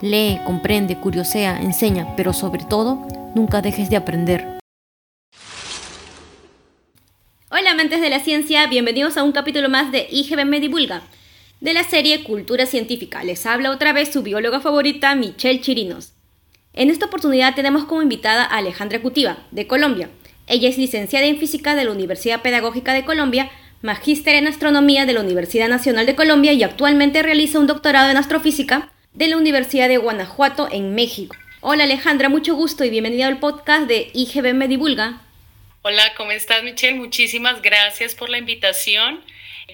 Lee, comprende, curiosea, enseña, pero sobre todo, nunca dejes de aprender. Hola amantes de la ciencia, bienvenidos a un capítulo más de IGB Me Divulga, de la serie Cultura Científica. Les habla otra vez su bióloga favorita, Michelle Chirinos. En esta oportunidad tenemos como invitada a Alejandra Cutiva, de Colombia. Ella es licenciada en Física de la Universidad Pedagógica de Colombia, magíster en Astronomía de la Universidad Nacional de Colombia y actualmente realiza un doctorado en Astrofísica de la Universidad de Guanajuato en México. Hola Alejandra, mucho gusto y bienvenida al podcast de IGB Me Divulga. Hola, ¿cómo estás Michelle? Muchísimas gracias por la invitación.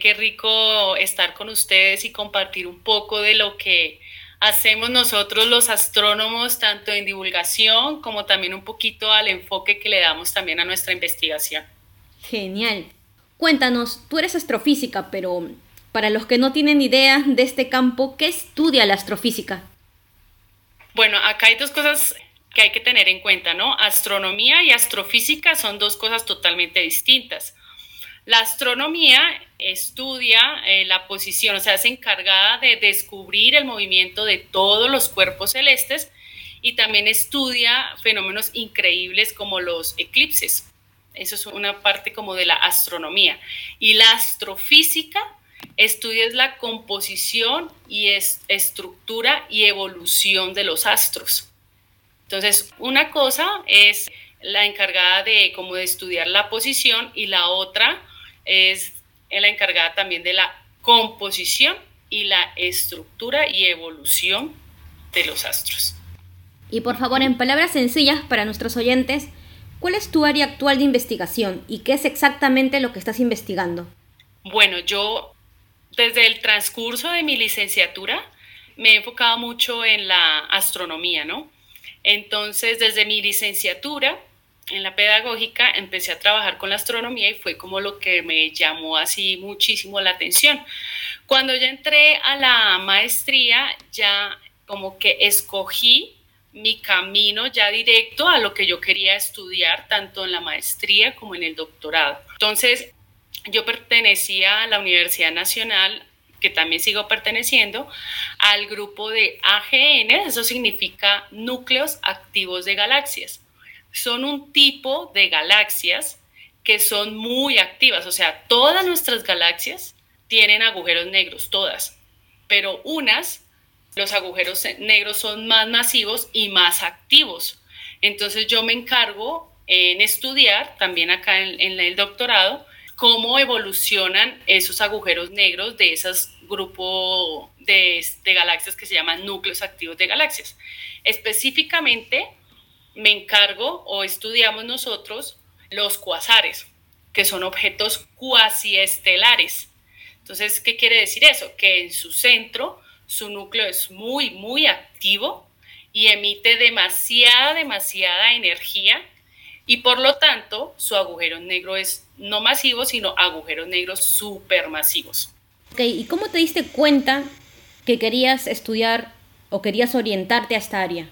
Qué rico estar con ustedes y compartir un poco de lo que hacemos nosotros los astrónomos, tanto en divulgación como también un poquito al enfoque que le damos también a nuestra investigación. Genial. Cuéntanos, tú eres astrofísica, pero para los que no tienen idea de este campo, ¿qué estudia la astrofísica? Bueno, acá hay dos cosas que hay que tener en cuenta, ¿no? Astronomía y astrofísica son dos cosas totalmente distintas. La astronomía estudia eh, la posición, o sea, es encargada de descubrir el movimiento de todos los cuerpos celestes y también estudia fenómenos increíbles como los eclipses. Eso es una parte como de la astronomía. Y la astrofísica estudia la composición y estructura y evolución de los astros. Entonces, una cosa es la encargada de como de estudiar la posición y la otra es la encargada también de la composición y la estructura y evolución de los astros. Y por favor, en palabras sencillas para nuestros oyentes, ¿cuál es tu área actual de investigación y qué es exactamente lo que estás investigando? Bueno, yo desde el transcurso de mi licenciatura me he enfocado mucho en la astronomía, ¿no? Entonces, desde mi licenciatura en la pedagógica, empecé a trabajar con la astronomía y fue como lo que me llamó así muchísimo la atención. Cuando ya entré a la maestría, ya como que escogí mi camino ya directo a lo que yo quería estudiar, tanto en la maestría como en el doctorado. Entonces, yo pertenecía a la Universidad Nacional que también sigo perteneciendo, al grupo de AGN, eso significa núcleos activos de galaxias. Son un tipo de galaxias que son muy activas, o sea, todas nuestras galaxias tienen agujeros negros, todas, pero unas, los agujeros negros son más masivos y más activos. Entonces yo me encargo en estudiar, también acá en, en el doctorado, cómo evolucionan esos agujeros negros de esos grupos de, galaxias que se llaman núcleos activos de galaxias. Específicamente me encargo o estudiamos nosotros los cuasares, que son objetos cuasiestelares. Entonces, ¿qué quiere decir eso? Que en su centro su núcleo es muy, muy activo y emite demasiada, demasiada energía y por lo tanto su agujero negro es no masivo, sino agujeros negros supermasivos. Ok, ¿y cómo te diste cuenta que querías estudiar o querías orientarte a esta área?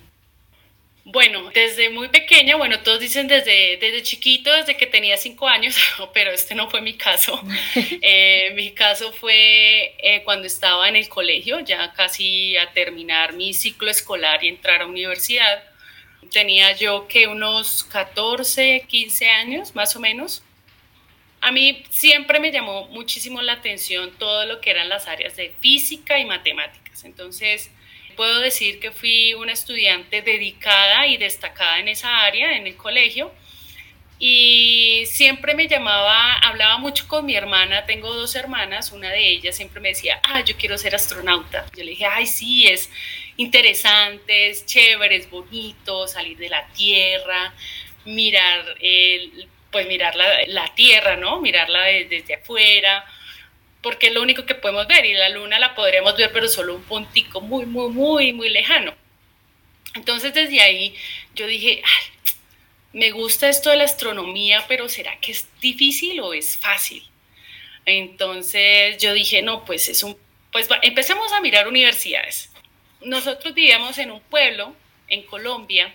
Bueno, desde muy pequeña, bueno, todos dicen desde, desde chiquito, desde que tenía cinco años, pero este no fue mi caso. Eh, mi caso fue eh, cuando estaba en el colegio, ya casi a terminar mi ciclo escolar y entrar a universidad tenía yo que unos 14, 15 años más o menos. A mí siempre me llamó muchísimo la atención todo lo que eran las áreas de física y matemáticas. Entonces, puedo decir que fui una estudiante dedicada y destacada en esa área, en el colegio. Y siempre me llamaba, hablaba mucho con mi hermana, tengo dos hermanas, una de ellas siempre me decía, ah, yo quiero ser astronauta. Yo le dije, ay, sí, es, interesantes, chéveres, bonitos, salir de la tierra, mirar, el, pues mirar la, tierra, ¿no? Mirarla desde afuera. porque es lo único que podemos ver y la luna la podríamos ver pero solo un puntico muy, muy, muy, muy lejano. Entonces desde ahí yo dije, me gusta esto de la astronomía, pero ¿será que es difícil o es fácil? Entonces yo dije, no, pues es un, pues empecemos a mirar universidades. Nosotros vivíamos en un pueblo en Colombia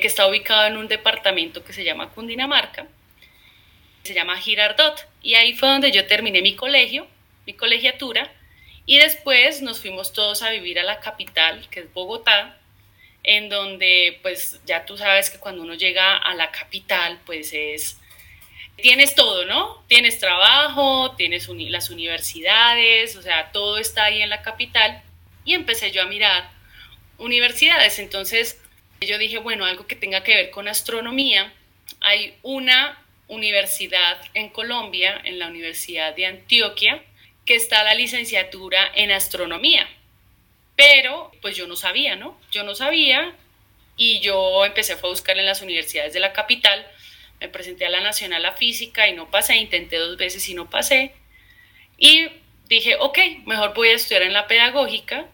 que está ubicado en un departamento que se llama Cundinamarca, se llama Girardot, y ahí fue donde yo terminé mi colegio, mi colegiatura, y después nos fuimos todos a vivir a la capital, que es Bogotá, en donde pues ya tú sabes que cuando uno llega a la capital, pues es, tienes todo, ¿no? Tienes trabajo, tienes las universidades, o sea, todo está ahí en la capital, y empecé yo a mirar universidades, entonces yo dije, bueno, algo que tenga que ver con astronomía, hay una universidad en Colombia, en la Universidad de Antioquia, que está la licenciatura en astronomía. Pero pues yo no sabía, ¿no? Yo no sabía y yo empecé a buscar en las universidades de la capital. Me presenté a la Nacional a Física y no pasé, intenté dos veces y no pasé. Y dije, ok, mejor voy a estudiar en la pedagógica,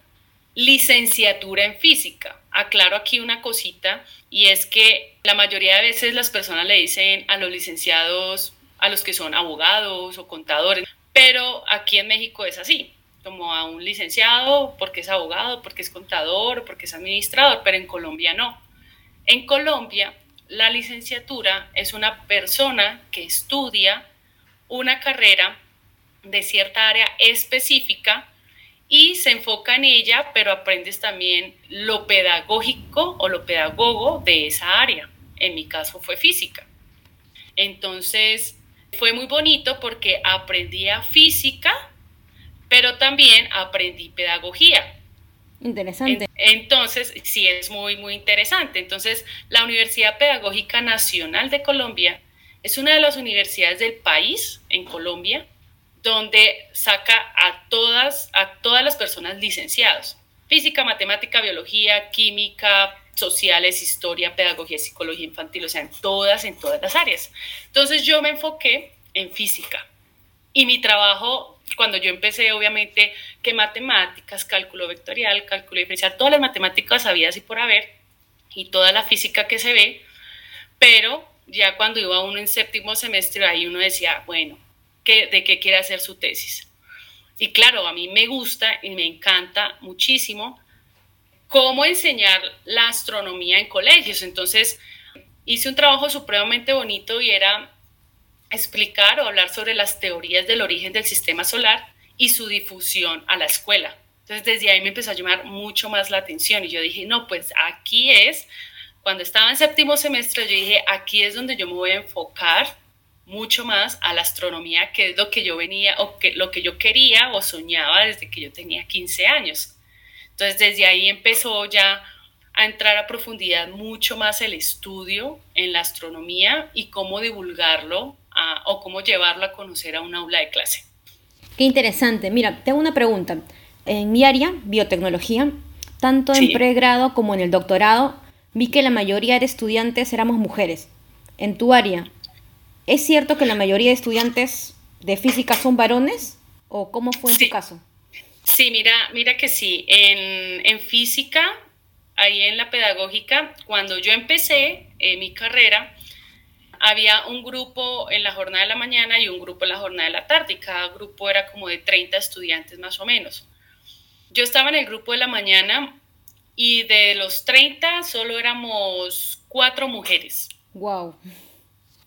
licenciatura en física. Aclaro aquí una cosita y es que la mayoría de veces las personas le dicen a los licenciados, a los que son abogados o contadores, pero aquí en México es así, como a un licenciado porque es abogado, porque es contador, porque es administrador, pero en Colombia no. En Colombia la licenciatura es una persona que estudia una carrera de cierta área específica y se enfoca en ella, pero aprendes también lo pedagógico o lo pedagogo de esa área. En mi caso fue física. Entonces fue muy bonito porque aprendía física, pero también aprendí pedagogía. Interesante. Entonces, sí, es muy, muy interesante. Entonces, la Universidad Pedagógica Nacional de Colombia es una de las universidades del país en Colombia donde saca a todas, a todas las personas licenciados. Física, matemática, biología, química, sociales, historia, pedagogía, psicología infantil, o sea, en todas, en todas las áreas. Entonces yo me enfoqué en física. Y mi trabajo, cuando yo empecé, obviamente, que matemáticas, cálculo vectorial, cálculo diferencial, todas las matemáticas habidas y por haber, y toda la física que se ve, pero ya cuando iba uno en séptimo semestre, ahí uno decía, bueno, de qué quiere hacer su tesis. Y claro, a mí me gusta y me encanta muchísimo cómo enseñar la astronomía en colegios. Entonces, hice un trabajo supremamente bonito y era explicar o hablar sobre las teorías del origen del sistema solar y su difusión a la escuela. Entonces, desde ahí me empezó a llamar mucho más la atención y yo dije, no, pues aquí es, cuando estaba en séptimo semestre, yo dije, aquí es donde yo me voy a enfocar mucho más a la astronomía, que es lo que yo venía o que, lo que yo quería o soñaba desde que yo tenía 15 años. Entonces desde ahí empezó ya a entrar a profundidad mucho más el estudio en la astronomía y cómo divulgarlo o cómo llevarlo a conocer a un aula de clase. Qué interesante. Mira, tengo una pregunta. En mi área, biotecnología, tanto en pregrado como en el doctorado, vi que la mayoría de estudiantes éramos mujeres. En tu área, ¿Es cierto que la mayoría de estudiantes de física son varones? ¿O cómo fue en tu caso? Sí, mira, mira que sí. En, física, ahí en la pedagógica, cuando yo empecé eh, mi carrera, había un grupo en la jornada de la mañana y un grupo en la jornada de la tarde, y cada grupo era como de 30 estudiantes más o menos. Yo estaba en el grupo de la mañana y de los 30 solo éramos cuatro mujeres. Wow.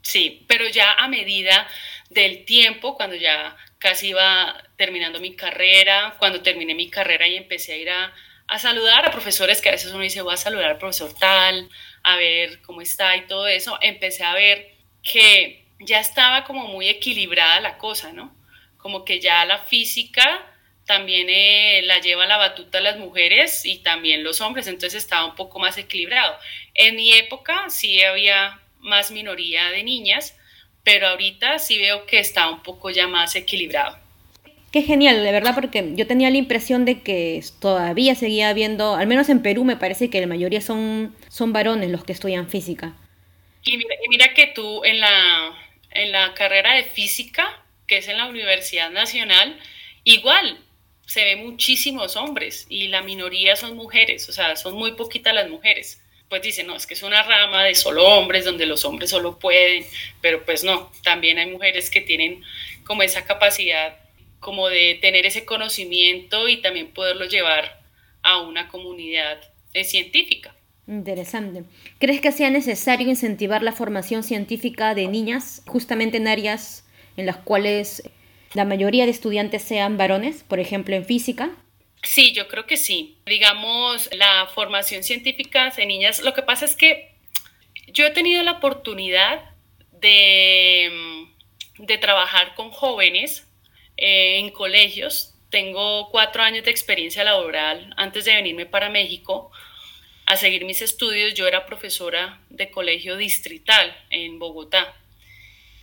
Sí, pero ya a medida del tiempo, cuando ya casi iba terminando mi carrera, cuando terminé mi carrera y empecé a ir a, saludar a profesores que a veces uno dice, voy a saludar al profesor tal, a ver cómo está y todo eso, empecé a ver que ya estaba como muy equilibrada la cosa, ¿no? Como que ya la física también eh, la lleva la batuta las mujeres y también los hombres, entonces estaba un poco más equilibrado. En mi época sí había más minoría de niñas, pero ahorita sí veo que está un poco ya más equilibrado. Qué genial, de verdad, porque yo tenía la impresión de que todavía seguía habiendo, al menos en Perú me parece que la mayoría son, son varones los que estudian física. Y mira, que tú en la, en la carrera de física que es en la Universidad Nacional, igual se ve muchísimos hombres y la minoría son mujeres, o sea, son muy poquitas las mujeres. Pues dicen, no, es que es una rama de solo hombres, donde los hombres solo pueden, pero pues no, también hay mujeres que tienen como esa capacidad como de tener ese conocimiento y también poderlo llevar a una comunidad eh, científica. Interesante. ¿Crees que sea necesario incentivar la formación científica de niñas justamente en áreas en las cuales la mayoría de estudiantes sean varones, por ejemplo en física? Sí, yo creo que sí. Digamos, la formación científica de niñas, lo que pasa es que yo he tenido la oportunidad de, mm, trabajar con jóvenes eh, en colegios. Tengo cuatro años de experiencia laboral antes de venirme para México a seguir mis estudios. Yo era profesora de colegio distrital en Bogotá.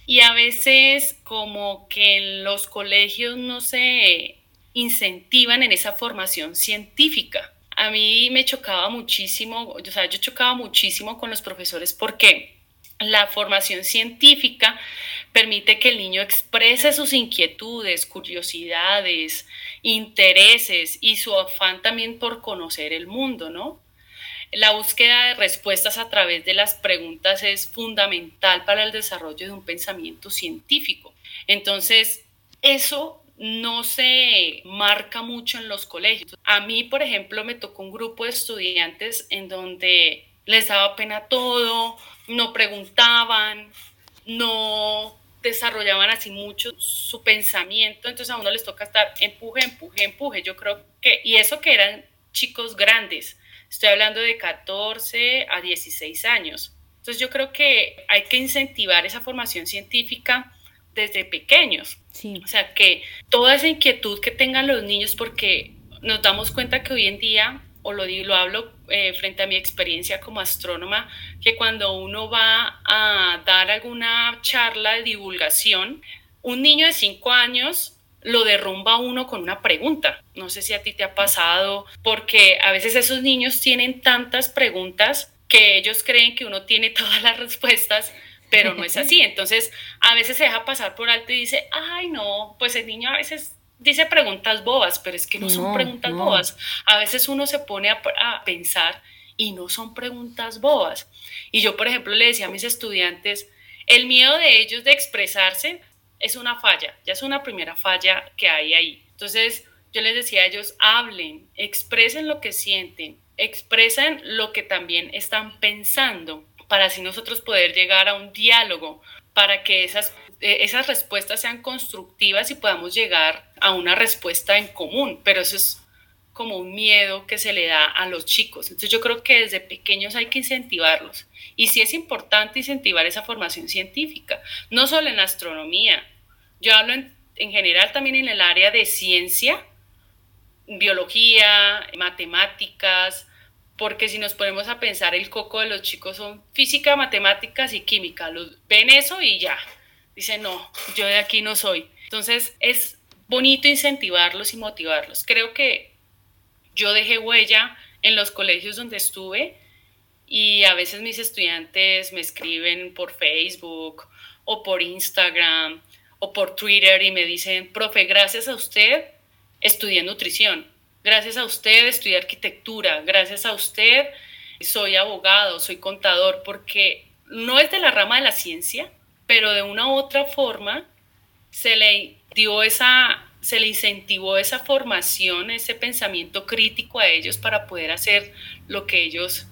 Y a veces como que en los colegios no se incentivan en esa formación científica. A mí me chocaba muchísimo, o sea, yo chocaba muchísimo con los profesores porque la formación científica permite que el niño exprese sus inquietudes, curiosidades, intereses y su afán también por conocer el mundo, ¿no? La búsqueda de respuestas a través de las preguntas es fundamental para el desarrollo de un pensamiento científico. Entonces, eso no se marca mucho en los colegios. A mí, por ejemplo, me tocó un grupo de estudiantes en donde les daba pena todo, no preguntaban, no desarrollaban así mucho su pensamiento, entonces a uno les toca estar empuje, empuje, empuje. Yo creo que, y eso que eran chicos grandes, estoy hablando de 14 a 16 años. Entonces yo creo que hay que incentivar esa formación científica desde pequeños. O sea, que toda esa inquietud que tengan los niños, porque nos damos cuenta que hoy en día o lo, lo hablo eh, frente a mi experiencia como astrónoma, que cuando uno va a dar alguna charla de divulgación, un niño de 5 años lo derrumba uno con una pregunta. No sé si a ti te ha pasado, porque a veces esos niños tienen tantas preguntas que ellos creen que uno tiene todas las respuestas, pero no es así. Entonces, a veces se deja pasar por alto y dice, ay, no, pues el niño a veces dice preguntas bobas, pero es que no, son preguntas bobas. A veces uno se pone a, pensar y no son preguntas bobas. Y yo, por ejemplo, le decía a mis estudiantes, el miedo de ellos de expresarse es una falla, ya es una primera falla que hay ahí. Entonces, yo les decía a ellos, hablen, expresen lo que sienten, expresen lo que también están pensando para así nosotros poder llegar a un diálogo, para que esas, eh, esas respuestas sean constructivas y podamos llegar a una respuesta en común, pero eso es como un miedo que se le da a los chicos. Entonces yo creo que desde pequeños hay que incentivarlos. Y sí es importante incentivar esa formación científica, no solo en astronomía. Yo hablo en, en general también en el área de ciencia, biología, matemáticas, porque si nos ponemos a pensar, el coco de los chicos son física, matemáticas y química. Los, ven eso y ya. Dicen, no, yo de aquí no soy. Entonces es bonito incentivarlos y motivarlos. Creo que yo dejé huella en los colegios donde estuve y a veces mis estudiantes me escriben por Facebook o por Instagram o por Twitter y me dicen, profe, gracias a usted estudié nutrición, gracias a usted estudié arquitectura, gracias a usted soy abogado, soy contador, porque no es de la rama de la ciencia, pero de una u otra forma se le dio esa, se le incentivó esa formación, ese pensamiento crítico a ellos para poder hacer lo que ellos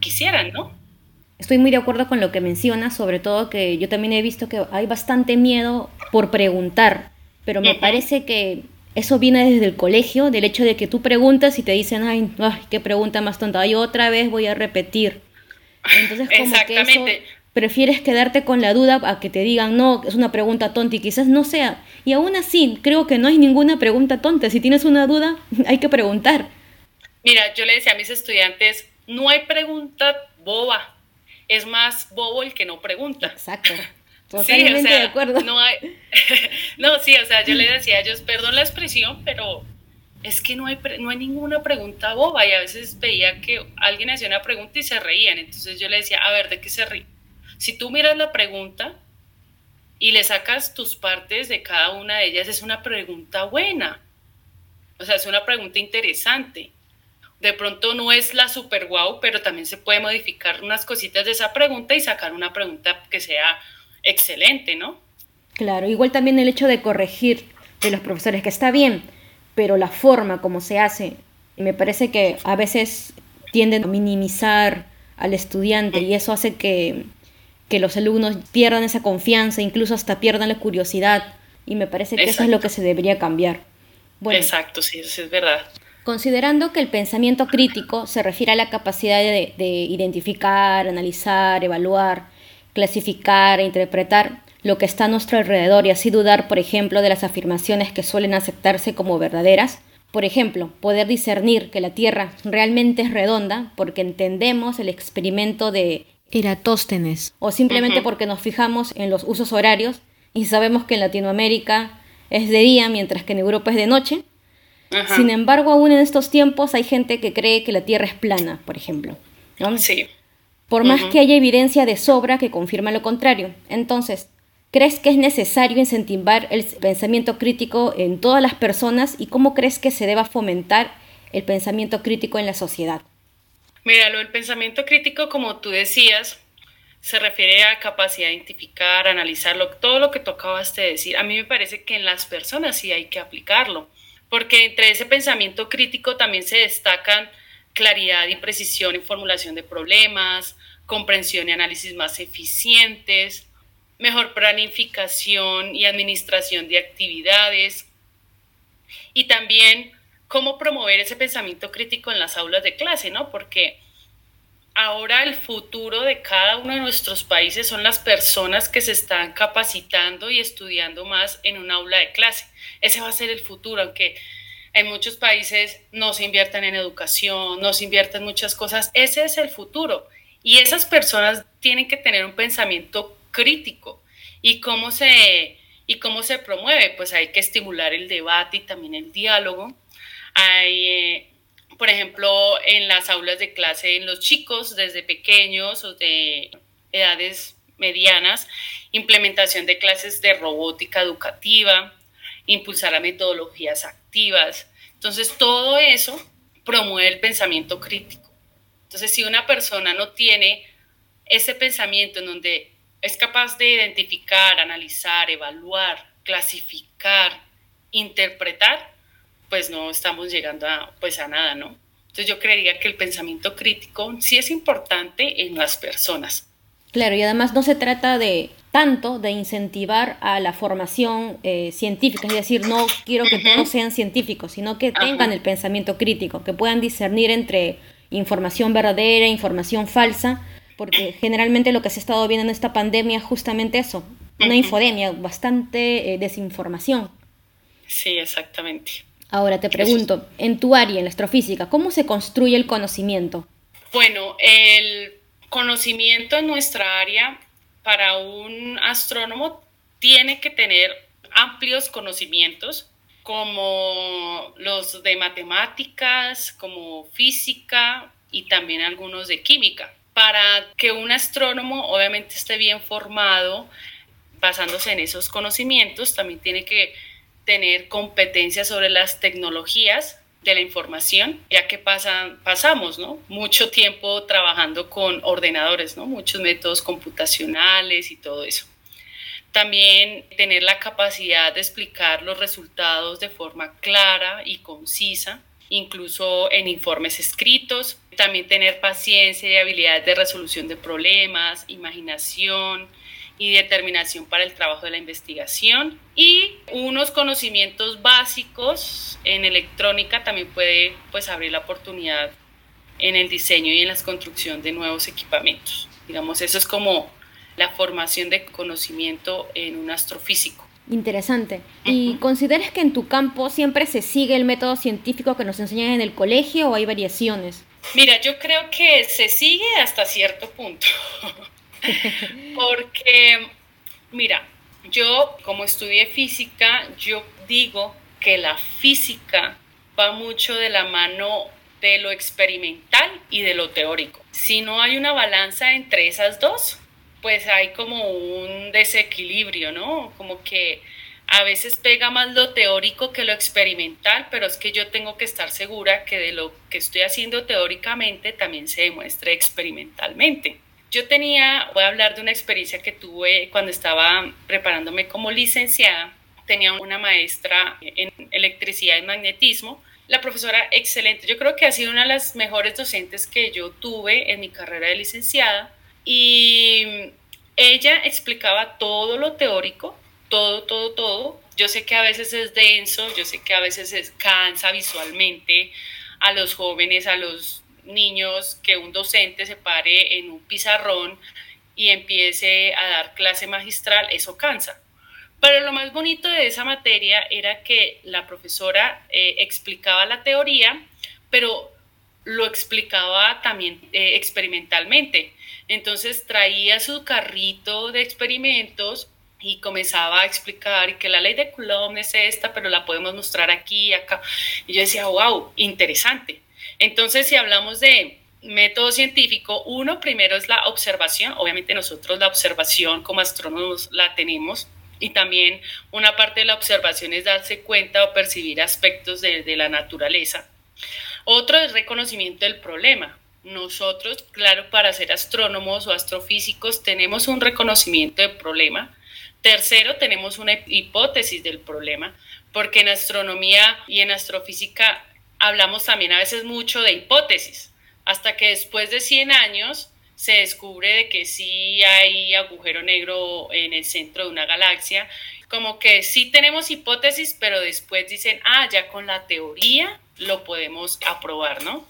quisieran, ¿no? Estoy muy de acuerdo con lo que mencionas, sobre todo que yo también he visto que hay bastante miedo por preguntar, pero me parece que eso viene desde el colegio, del hecho de que tú preguntas y te dicen, ay, ay qué pregunta más tonta, yo otra vez voy a repetir. Entonces, como que eso prefieres quedarte con la duda a que te digan, no, es una pregunta tonta y quizás no sea. Y aún así, creo que no hay ninguna pregunta tonta. Si tienes una duda, hay que preguntar. Mira, yo le decía a mis estudiantes, no hay pregunta boba, es más bobo el que no pregunta. Exacto. Totalmente de acuerdo. No, hay, no, sí, o sea, yo le decía a ellos, perdón la expresión, pero es que no hay, no hay ninguna pregunta boba y a veces veía que alguien hacía una pregunta y se reían. Entonces yo le decía, a ver, ¿de qué se ríe? Si tú miras la pregunta y le sacas tus partes de cada una de ellas, es una pregunta buena. O sea, es una pregunta interesante. De pronto no es la super guau, pero también se puede modificar unas cositas de esa pregunta y sacar una pregunta que sea excelente, ¿no? Claro, igual también el hecho de corregir de los profesores, que está bien, pero la forma como se hace, me parece que a veces tienden a minimizar al estudiante y eso hace que, que los alumnos pierdan esa confianza, incluso hasta pierdan la curiosidad. Y me parece que eso es lo que se debería cambiar. Exacto, sí, eso es verdad. Considerando que el pensamiento crítico se refiere a la capacidad de, de identificar, analizar, evaluar, clasificar e interpretar lo que está a nuestro alrededor y así dudar, por ejemplo, de las afirmaciones que suelen aceptarse como verdaderas, por ejemplo, poder discernir que la Tierra realmente es redonda porque entendemos el experimento de Eratóstenes o simplemente porque nos fijamos en los usos horarios y sabemos que en Latinoamérica es de día mientras que en Europa es de noche. Sin embargo, aún en estos tiempos hay gente que cree que la Tierra es plana, por ejemplo. Sí. Por más que haya evidencia de sobra que confirma lo contrario. Entonces, ¿crees que es necesario incentivar el pensamiento crítico en todas las personas y cómo crees que se deba fomentar el pensamiento crítico en la sociedad? Mira, lo del pensamiento crítico, como tú decías, se refiere a capacidad de identificar, analizar todo lo que tú acabaste de decir. A mí me parece que en las personas sí hay que aplicarlo, porque entre ese pensamiento crítico también se destacan claridad y precisión en formulación de problemas, comprensión y análisis más eficientes, mejor planificación y administración de actividades y también cómo promover ese pensamiento crítico en las aulas de clase, ¿no? Porque ahora el futuro de cada uno de nuestros países son las personas que se están capacitando y estudiando más en un aula de clase. Ese va a ser el futuro, aunque en muchos países no se invierten en educación, no se invierten en muchas cosas. Ese es el futuro. Y esas personas tienen que tener un pensamiento crítico. ¿Y cómo se, y cómo se promueve? Pues hay que estimular el debate y también el diálogo. Hay, eh, por ejemplo, en las aulas de clase, en los chicos desde pequeños o de edades medianas, implementación de clases de robótica educativa, impulsar a metodologías activas. Entonces, todo eso promueve el pensamiento crítico. Entonces, si una persona no tiene ese pensamiento en donde es capaz de identificar, analizar, evaluar, clasificar, interpretar, pues no estamos llegando a, pues a nada, ¿no? Entonces yo creería que el pensamiento crítico sí es importante en las personas. Claro, y además no se trata de tanto de incentivar a la formación eh, científica, es decir, no quiero que todos sean científicos, sino que tengan el pensamiento crítico, que puedan discernir entre información verdadera, información falsa, porque generalmente lo que se ha estado viendo en esta pandemia es justamente eso, una infodemia, bastante eh, desinformación. Sí, exactamente. Ahora te pregunto, en tu área, en la astrofísica, ¿cómo se construye el conocimiento? Bueno, el conocimiento en nuestra área para un astrónomo tiene que tener amplios conocimientos como los de matemáticas, como física y también algunos de química. Para que un astrónomo obviamente esté bien formado, basándose en esos conocimientos, también tiene que tener competencia sobre las tecnologías de la información, ya que pasan, pasamos ¿no? mucho tiempo trabajando con ordenadores, ¿no? muchos métodos computacionales y todo eso. También tener la capacidad de explicar los resultados de forma clara y concisa, incluso en informes escritos. También tener paciencia y habilidad de resolución de problemas, imaginación, y determinación para el trabajo de la investigación y unos conocimientos básicos en electrónica también puede pues abrir la oportunidad en el diseño y en la construcción de nuevos equipamientos. Digamos, eso es como la formación de conocimiento en un astrofísico. Interesante. ¿Y consideras que en tu campo siempre se sigue el método científico que nos enseñan en el colegio o hay variaciones? Mira, yo creo que se sigue hasta cierto punto. Porque, mira, yo como estudié física, yo digo que la física va mucho de la mano de lo experimental y de lo teórico. Si no hay una balanza entre esas dos, pues hay como un desequilibrio, ¿no? Como que a veces pega más lo teórico que lo experimental, pero es que yo tengo que estar segura que de lo que estoy haciendo teóricamente también se demuestre experimentalmente. Yo tenía, voy a hablar de una experiencia que tuve cuando estaba preparándome como licenciada. Tenía una maestra en electricidad y magnetismo. La profesora excelente, yo creo que ha sido una de las mejores docentes que yo tuve en mi carrera de licenciada. Y ella explicaba todo lo teórico, todo, todo, todo. Yo sé que a veces es denso, yo sé que a veces es, cansa visualmente a los jóvenes, a los niños, que un docente se pare en un pizarrón y empiece a dar clase magistral, eso cansa. Pero lo más bonito de esa materia era que la profesora eh, explicaba la teoría, pero lo explicaba también eh, experimentalmente. Entonces traía su carrito de experimentos y comenzaba a explicar que la ley de Coulomb es esta, pero la podemos mostrar aquí y acá. Y yo decía, wow, interesante. Entonces, si hablamos de método científico, uno primero es la observación, obviamente nosotros la observación como astrónomos la tenemos, y también una parte de la observación es darse cuenta o percibir aspectos de, de la naturaleza. Otro es reconocimiento del problema. Nosotros, claro, para ser astrónomos o astrofísicos tenemos un reconocimiento del problema, Tercero, tenemos una hipótesis del problema, porque en astronomía y en astrofísica hablamos también a veces mucho de hipótesis, hasta que después de 100 años se descubre de que sí hay agujero negro en el centro de una galaxia, como que sí tenemos hipótesis, pero después dicen, ah, ya con la teoría lo podemos aprobar, ¿no?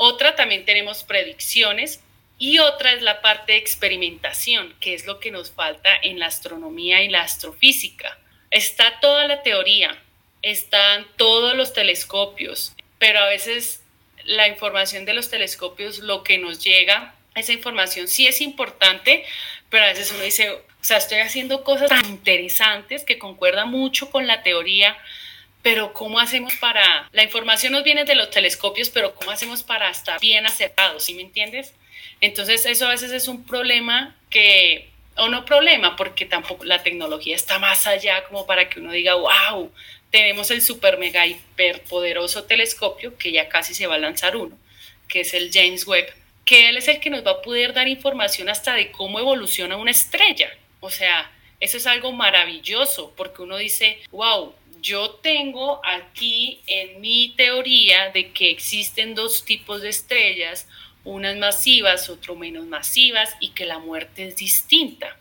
Otra, también tenemos predicciones, y otra es la parte de experimentación, que es lo que nos falta en la astronomía y la astrofísica. Está toda la teoría, están todos los telescopios, pero a veces la información de los telescopios, lo que nos llega, esa información sí es importante, pero a veces uno dice, o sea, estoy haciendo cosas tan interesantes que concuerdan mucho con la teoría, pero ¿cómo hacemos para, la información nos viene de los telescopios, pero ¿cómo hacemos para estar bien acertados? ¿Sí me entiendes? Entonces eso a veces es un problema que, o no problema, porque tampoco la tecnología está más allá como para que uno diga, wow, tenemos el super mega hiper poderoso telescopio, que ya casi se va a lanzar uno, que es el James Webb, que él es el que nos va a poder dar información hasta de cómo evoluciona una estrella. O sea, eso es algo maravilloso, porque uno dice, wow, yo tengo aquí en mi teoría de que existen dos tipos de estrellas, unas masivas, otro menos masivas y que la muerte es distinta.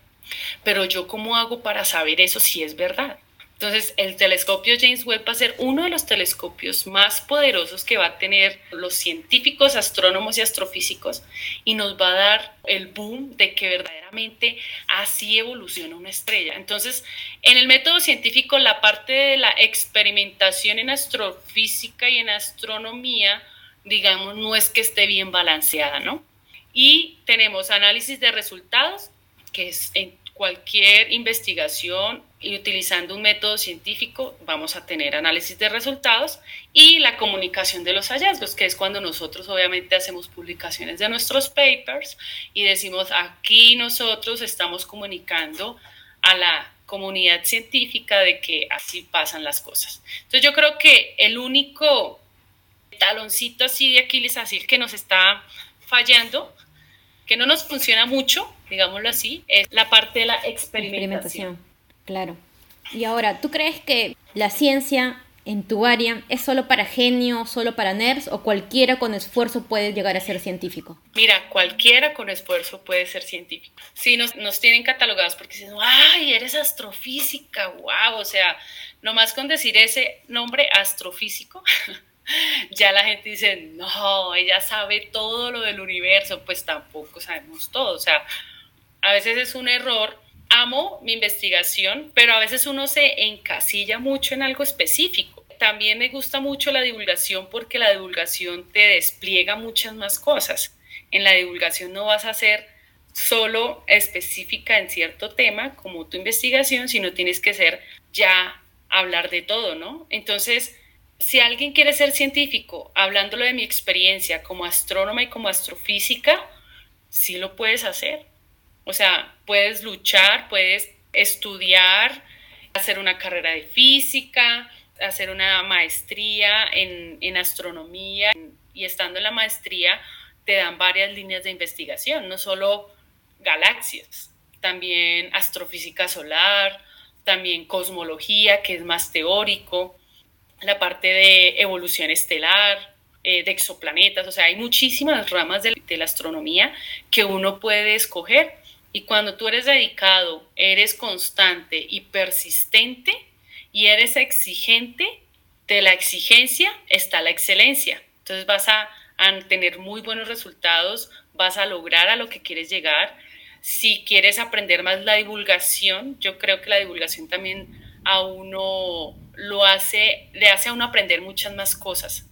Pero yo cómo hago para saber eso si es verdad? Entonces, el telescopio James Webb va a ser uno de los telescopios más poderosos que va a tener los científicos, astrónomos y astrofísicos y nos va a dar el boom de que verdaderamente así evoluciona una estrella. Entonces, en el método científico, la parte de la experimentación en astrofísica y en astronomía digamos, no es que esté bien balanceada, ¿no? Y tenemos análisis de resultados, que es en cualquier investigación y utilizando un método científico vamos a tener análisis de resultados y la comunicación de los hallazgos, que es cuando nosotros obviamente hacemos publicaciones de nuestros papers y decimos aquí nosotros estamos comunicando a la comunidad científica de que así pasan las cosas. Entonces yo creo que el único taloncito así de Aquiles así que nos está fallando, que no nos funciona mucho, digámoslo así, es la parte de la experimentación. Claro. Y ahora, ¿tú crees que la ciencia en tu área es solo para genios, solo para nerds o cualquiera con esfuerzo puede llegar a ser científico? Mira, cualquiera con esfuerzo puede ser científico. Sí, nos, nos tienen catalogados porque dicen, ay, eres astrofísica, wow, o sea, nomás con decir ese nombre astrofísico, ya la gente dice, no, ella sabe todo lo del universo, pues tampoco sabemos todo. O sea, a veces es un error. Amo mi investigación, pero a veces uno se encasilla mucho en algo específico. También me gusta mucho la divulgación porque la divulgación te despliega muchas más cosas. En la divulgación no vas a ser solo específica en cierto tema como tu investigación, sino tienes que ser ya hablar de todo, ¿no? Entonces, si alguien quiere ser científico, hablándolo de mi experiencia como astrónoma y como astrofísica, sí lo puedes hacer. O sea, puedes luchar, puedes estudiar, hacer una carrera de física, hacer una maestría en, en astronomía y estando en la maestría te dan varias líneas de investigación, no solo galaxias, también astrofísica solar, también cosmología, que es más teórico, la parte de evolución estelar, eh, de exoplanetas, o sea, hay muchísimas ramas de, de la astronomía que uno puede escoger y cuando tú eres dedicado, eres constante y persistente y eres exigente, de la exigencia está la excelencia. Entonces vas a, tener muy buenos resultados, vas a lograr a lo que quieres llegar. Si quieres aprender más la divulgación, yo creo que la divulgación también a uno lo hace, le hace a uno aprender muchas más cosas.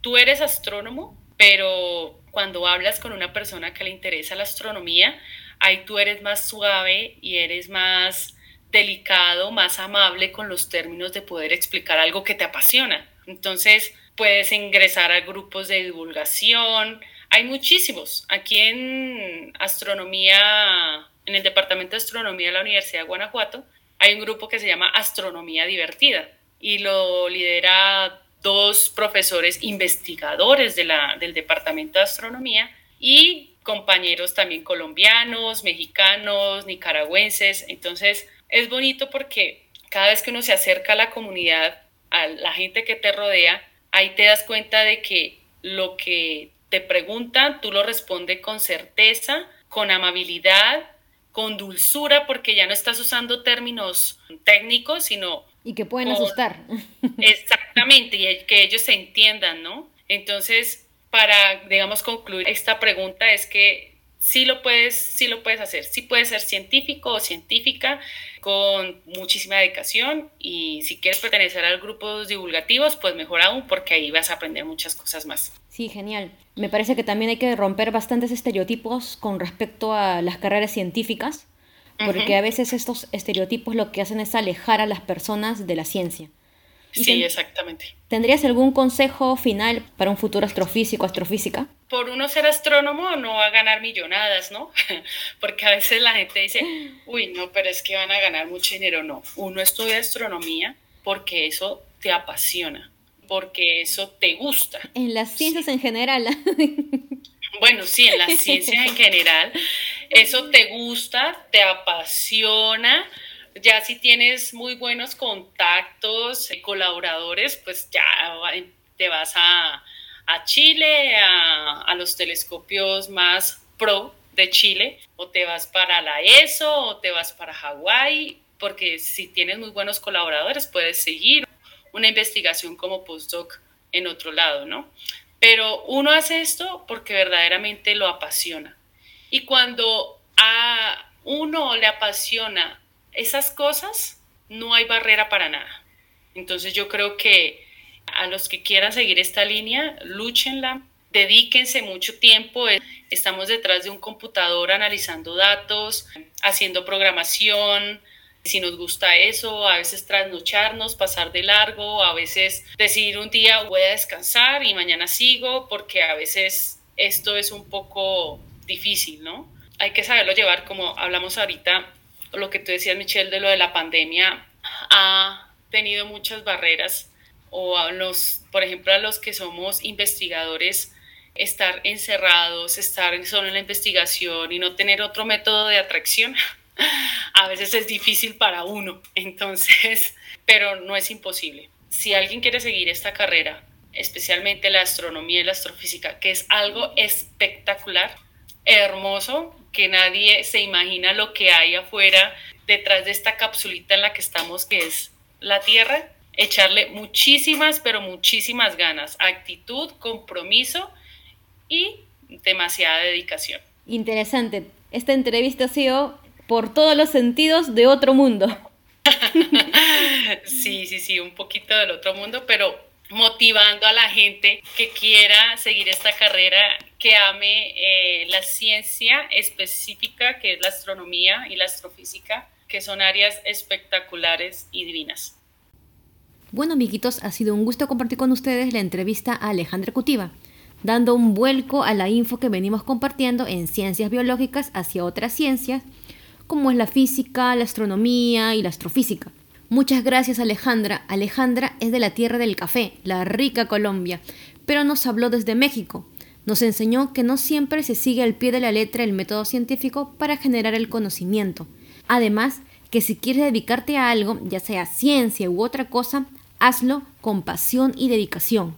Tú eres astrónomo, pero cuando hablas con una persona que le interesa la astronomía, ahí tú eres más suave y eres más delicado, más amable con los términos de poder explicar algo que te apasiona. Entonces, puedes ingresar a grupos de divulgación. Hay muchísimos. Aquí en astronomía, en el Departamento de Astronomía de la Universidad de Guanajuato, hay un grupo que se llama Astronomía Divertida y lo lidera dos profesores investigadores de del Departamento de Astronomía y compañeros también colombianos, mexicanos, nicaragüenses. Entonces es bonito porque cada vez que uno se acerca a la comunidad, a la gente que te rodea, ahí te das cuenta de que lo que te preguntan, tú lo respondes con certeza, con amabilidad, con dulzura, porque ya no estás usando términos técnicos, sino... Y que pueden asustar. Exactamente, y que ellos se entiendan, ¿no? Entonces, para, digamos, concluir esta pregunta es que sí lo puedes, sí lo puedes hacer, sí puedes ser científico o científica con muchísima dedicación y si quieres pertenecer a grupos divulgativos, pues mejor aún porque ahí vas a aprender muchas cosas más. Sí, genial. Me parece que también hay que romper bastantes estereotipos con respecto a las carreras científicas, porque a veces estos estereotipos lo que hacen es alejar a las personas de la ciencia. Sí, exactamente. ¿Tendrías algún consejo final para un futuro astrofísico, astrofísica? Por uno ser astrónomo no va a ganar millonadas, ¿no? Porque a veces la gente dice, uy, no, pero es que van a ganar mucho dinero. No, uno estudia astronomía porque eso te apasiona, porque eso te gusta. En las ciencias en general. Bueno, sí, en las ciencias en general, eso te gusta, te apasiona, ya si tienes muy buenos contactos, colaboradores, pues ya te vas a, Chile, a, los telescopios más pro de Chile, o te vas para la ESO, o te vas para Hawái, porque si tienes muy buenos colaboradores, puedes seguir una investigación como postdoc en otro lado, ¿no? Pero uno hace esto porque verdaderamente lo apasiona. Y cuando a uno le apasiona esas cosas, no hay barrera para nada. Entonces yo creo que a los que quieran seguir esta línea, lúchenla, dedíquense mucho tiempo. Estamos detrás de un computador analizando datos, haciendo programación. Si nos gusta eso, a veces trasnocharnos, pasar de largo, a veces decidir un día voy a descansar y mañana sigo, porque a veces esto es un poco difícil, ¿no? Hay que saberlo llevar, como hablamos ahorita, lo que tú decías, Michelle, de lo de la pandemia, ha tenido muchas barreras o a los, por ejemplo, a los que somos investigadores, estar encerrados, estar solo en la investigación y no tener otro método de atracción, a veces es difícil para uno. Entonces, pero no es imposible. Si alguien quiere seguir esta carrera, especialmente la astronomía y la astrofísica, que es algo espectacular, hermoso, que nadie se imagina lo que hay afuera detrás de esta capsulita en la que estamos, que es la Tierra, echarle muchísimas, pero muchísimas ganas, actitud, compromiso y demasiada dedicación. Interesante. Esta entrevista ha sido por todos los sentidos de otro mundo. sí, sí, sí, un poquito del otro mundo, pero motivando a la gente que quiera seguir esta carrera, que ame eh, la ciencia específica, que es la astronomía y la astrofísica, que son áreas espectaculares y divinas. Bueno, amiguitos, ha sido un gusto compartir con ustedes la entrevista a Alejandra Cutiva. dando un vuelco a la info que venimos compartiendo en ciencias biológicas hacia otras ciencias, como es la física, la astronomía y la astrofísica. Muchas gracias Alejandra. Alejandra es de la tierra del café, la rica Colombia, pero nos habló desde México. Nos enseñó que no siempre se sigue al pie de la letra el método científico para generar el conocimiento. Además, que si quieres dedicarte a algo, ya sea ciencia u otra cosa, hazlo con pasión y dedicación.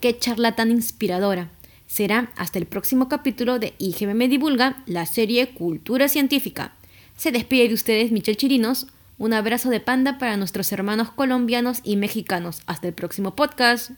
Qué charla tan inspiradora. Será hasta el próximo capítulo de IGB Me Divulga, la serie Cultura Científica. Se despide de ustedes Michel Chirinos. Un abrazo de panda para nuestros hermanos colombianos y mexicanos. Hasta el próximo podcast.